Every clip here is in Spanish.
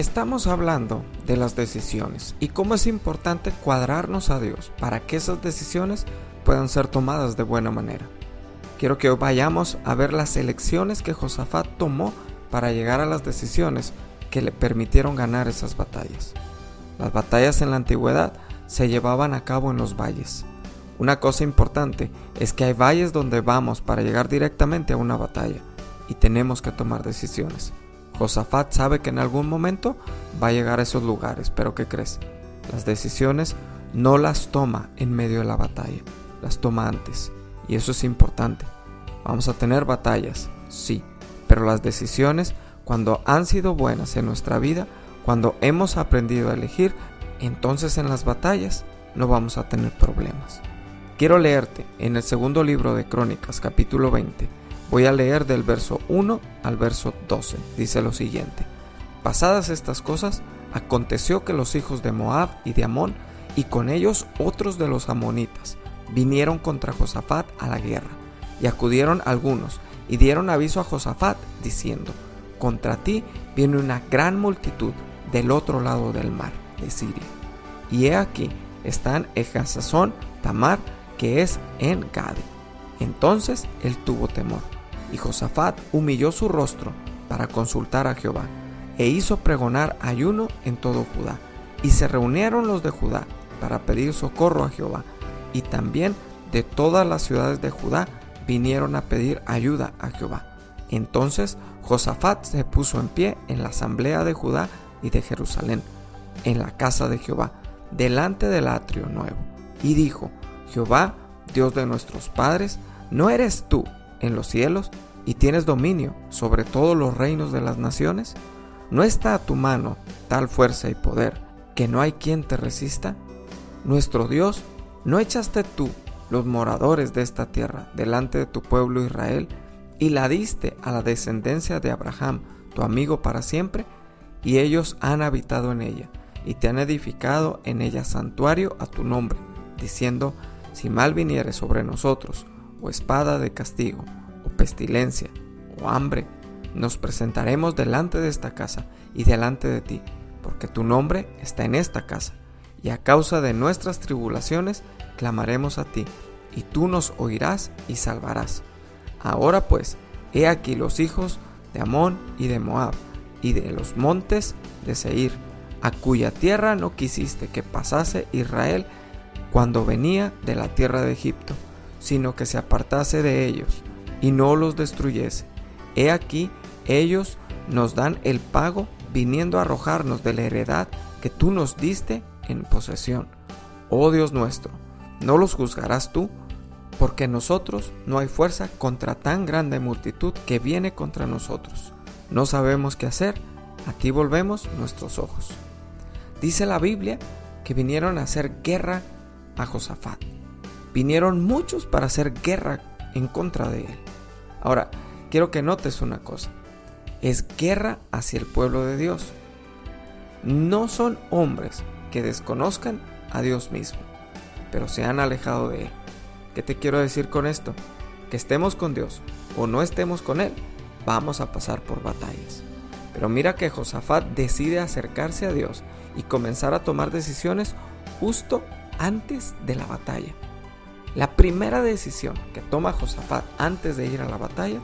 Estamos hablando de las decisiones y cómo es importante cuadrarnos a Dios para que esas decisiones puedan ser tomadas de buena manera. Quiero que vayamos a ver las elecciones que Josafat tomó para llegar a las decisiones que le permitieron ganar esas batallas. Las batallas en la antigüedad se llevaban a cabo en los valles. Una cosa importante es que hay valles donde vamos para llegar directamente a una batalla y tenemos que tomar decisiones. Josafat sabe que en algún momento va a llegar a esos lugares, pero ¿qué crees? Las decisiones no las toma en medio de la batalla, las toma antes. Y eso es importante. Vamos a tener batallas, sí, pero las decisiones, cuando han sido buenas en nuestra vida, cuando hemos aprendido a elegir, entonces en las batallas no vamos a tener problemas. Quiero leerte en el segundo libro de Crónicas, capítulo 20, Voy a leer del verso 1 al verso 12. Dice lo siguiente. Pasadas estas cosas, aconteció que los hijos de Moab y de Amón, y con ellos otros de los amonitas, vinieron contra Josafat a la guerra. Y acudieron algunos, y dieron aviso a Josafat, diciendo, Contra ti viene una gran multitud del otro lado del mar, de Siria. Y he aquí, están Ejazazón, Tamar, que es en Gade. Entonces él tuvo temor y Josafat humilló su rostro para consultar a Jehová, e hizo pregonar ayuno en todo Judá. Y se reunieron los de Judá para pedir socorro a Jehová, y también de todas las ciudades de Judá vinieron a pedir ayuda a Jehová. Entonces Josafat se puso en pie en la asamblea de Judá y de Jerusalén, en la casa de Jehová, delante del atrio nuevo, y dijo, Jehová, Dios de nuestros padres, ¿no eres tú en los cielos y tienes dominio sobre todos los reinos de las naciones? ¿No está a tu mano tal fuerza y poder que no hay quien te resista? Nuestro Dios, ¿no echaste tú los moradores de esta tierra delante de tu pueblo Israel y la diste a la descendencia de Abraham, tu amigo para siempre? Y ellos han habitado en ella y te han edificado en ella santuario a tu nombre, diciendo, si mal viniere sobre nosotros o espada de castigo, o pestilencia, o hambre, nos presentaremos delante de esta casa y delante de ti, porque tu nombre está en esta casa, y a causa de nuestras tribulaciones clamaremos a ti, y tú nos oirás y salvarás. Ahora pues, he aquí los hijos de Amón y de Moab, y de los montes de Seir, a cuya tierra no quisiste que pasase Israel cuando venía de la tierra de Egipto sino que se apartase de ellos y no los destruyese. He aquí, ellos nos dan el pago viniendo a arrojarnos de la heredad que tú nos diste en posesión. Oh Dios nuestro, ¿no los juzgarás tú? Porque nosotros no hay fuerza contra tan grande multitud que viene contra nosotros. No sabemos qué hacer, a ti volvemos nuestros ojos. Dice la Biblia que vinieron a hacer guerra a Josafat vinieron muchos para hacer guerra en contra de él. Ahora, quiero que notes una cosa. Es guerra hacia el pueblo de Dios. No son hombres que desconozcan a Dios mismo, pero se han alejado de Él. ¿Qué te quiero decir con esto? Que estemos con Dios o no estemos con Él, vamos a pasar por batallas. Pero mira que Josafat decide acercarse a Dios y comenzar a tomar decisiones justo antes de la batalla. La primera decisión que toma Josafat antes de ir a la batalla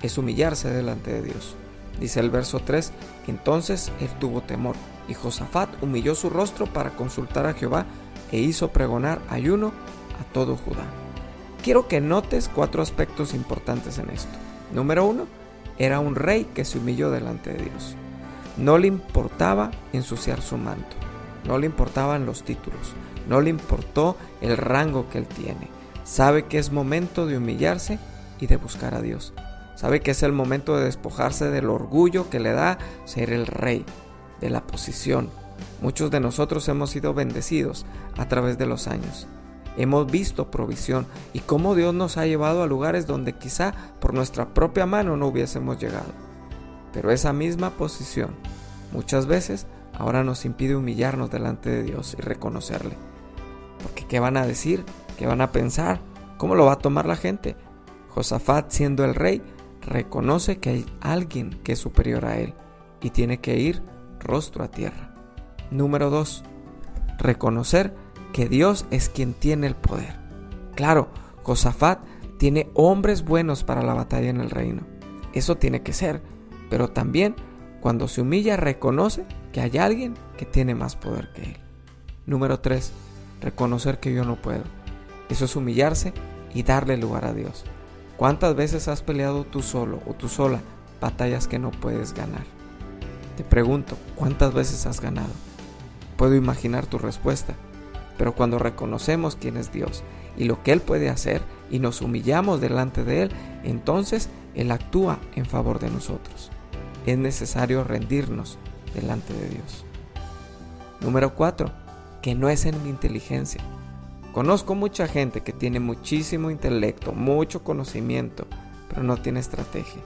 es humillarse delante de Dios. Dice el verso 3, entonces él tuvo temor, y Josafat humilló su rostro para consultar a Jehová e hizo pregonar ayuno a todo Judá. Quiero que notes cuatro aspectos importantes en esto. Número uno, era un rey que se humilló delante de Dios. No le importaba ensuciar su manto, no le importaban los títulos, no le importó el rango que él tiene. Sabe que es momento de humillarse y de buscar a Dios. Sabe que es el momento de despojarse del orgullo que le da ser el rey, de la posición. Muchos de nosotros hemos sido bendecidos a través de los años. Hemos visto provisión y cómo Dios nos ha llevado a lugares donde quizá por nuestra propia mano no hubiésemos llegado. Pero esa misma posición muchas veces ahora nos impide humillarnos delante de Dios y reconocerle. Porque ¿qué van a decir? ¿Qué van a pensar? ¿Cómo lo va a tomar la gente? Josafat, siendo el rey, reconoce que hay alguien que es superior a él y tiene que ir rostro a tierra. Número 2. Reconocer que Dios es quien tiene el poder. Claro, Josafat tiene hombres buenos para la batalla en el reino. Eso tiene que ser, pero también cuando se humilla reconoce que hay alguien que tiene más poder que él. Número 3. Reconocer que yo no puedo. Eso es humillarse y darle lugar a Dios. ¿Cuántas veces has peleado tú solo o tú sola batallas que no puedes ganar? Te pregunto, ¿cuántas veces has ganado? Puedo imaginar tu respuesta, pero cuando reconocemos quién es Dios y lo que Él puede hacer y nos humillamos delante de Él, entonces Él actúa en favor de nosotros. Es necesario rendirnos delante de Dios. Número 4. Que no es en mi inteligencia. Conozco mucha gente que tiene muchísimo intelecto, mucho conocimiento, pero no tiene estrategia.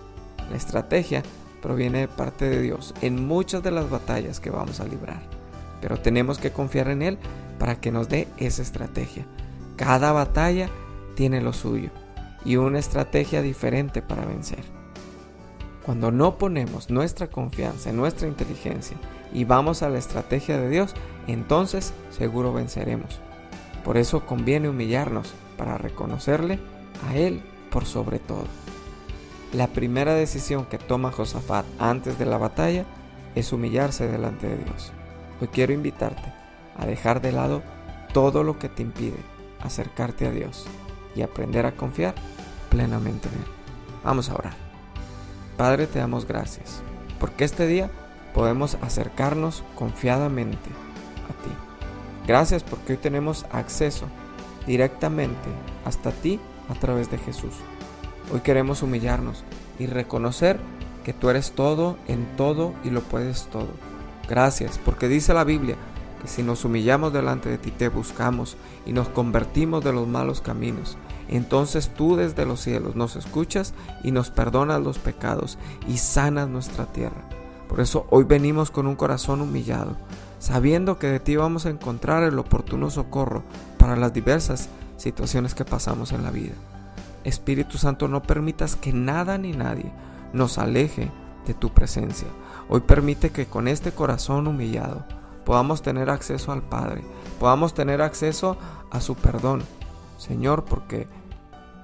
La estrategia proviene de parte de Dios en muchas de las batallas que vamos a librar, pero tenemos que confiar en Él para que nos dé esa estrategia. Cada batalla tiene lo suyo y una estrategia diferente para vencer. Cuando no ponemos nuestra confianza en nuestra inteligencia y vamos a la estrategia de Dios, entonces seguro venceremos. Por eso conviene humillarnos para reconocerle a Él por sobre todo. La primera decisión que toma Josafat antes de la batalla es humillarse delante de Dios. Hoy quiero invitarte a dejar de lado todo lo que te impide acercarte a Dios y aprender a confiar plenamente en Él. Vamos a orar. Padre, te damos gracias, porque este día podemos acercarnos confiadamente a ti. Gracias porque hoy tenemos acceso directamente hasta ti a través de Jesús. Hoy queremos humillarnos y reconocer que tú eres todo en todo y lo puedes todo. Gracias, porque dice la Biblia que si nos humillamos delante de ti, te buscamos y nos convertimos de los malos caminos, entonces tú desde los cielos nos escuchas y nos perdonas los pecados y sanas nuestra tierra. Por eso hoy venimos con un corazón humillado, sabiendo que de ti vamos a encontrar el oportuno socorro para las diversas situaciones que pasamos en la vida. Espíritu Santo, no permitas que nada ni nadie nos aleje de tu presencia. Hoy permite que con este corazón humillado podamos tener acceso al Padre, podamos tener acceso a su perdón. Señor, porque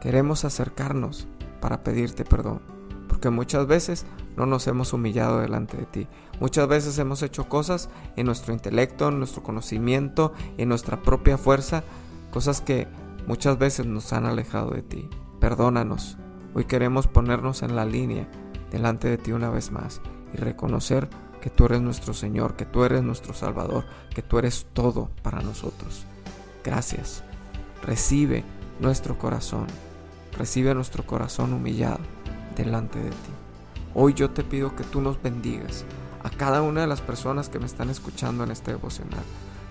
queremos acercarnos para pedirte perdón, porque muchas veces no nos hemos humillado delante de ti. Muchas veces hemos hecho cosas en nuestro intelecto, en nuestro conocimiento, en nuestra propia fuerza, cosas que muchas veces nos han alejado de ti. Perdónanos. Hoy queremos ponernos en la línea delante de ti una vez más y reconocer que tú eres nuestro Señor, que tú eres nuestro Salvador, que tú eres todo para nosotros. Gracias. Recibe nuestro corazón, recibe nuestro corazón humillado delante de ti. Hoy yo te pido que tú nos bendigas a cada una de las personas que me están escuchando en este devocional.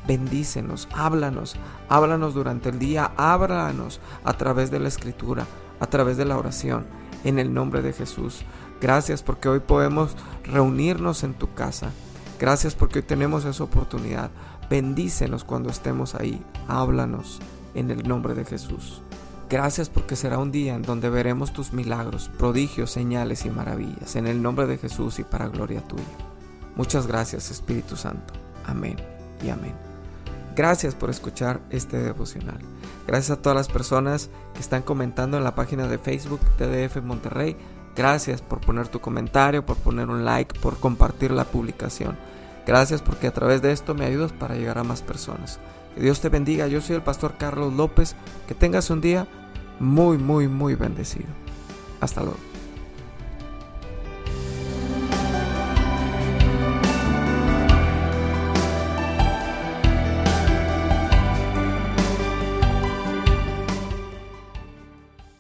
Bendícenos, háblanos, háblanos durante el día, háblanos a través de la escritura, a través de la oración, en el nombre de Jesús. Gracias porque hoy podemos reunirnos en tu casa. Gracias porque hoy tenemos esa oportunidad. Bendícenos cuando estemos ahí. Háblanos en el nombre de Jesús. Gracias porque será un día en donde veremos tus milagros, prodigios, señales y maravillas. En el nombre de Jesús y para gloria tuya. Muchas gracias Espíritu Santo. Amén y amén. Gracias por escuchar este devocional. Gracias a todas las personas que están comentando en la página de Facebook TDF Monterrey. Gracias por poner tu comentario, por poner un like, por compartir la publicación. Gracias porque a través de esto me ayudas para llegar a más personas. Dios te bendiga. Yo soy el pastor Carlos López. Que tengas un día muy, muy, muy bendecido. Hasta luego.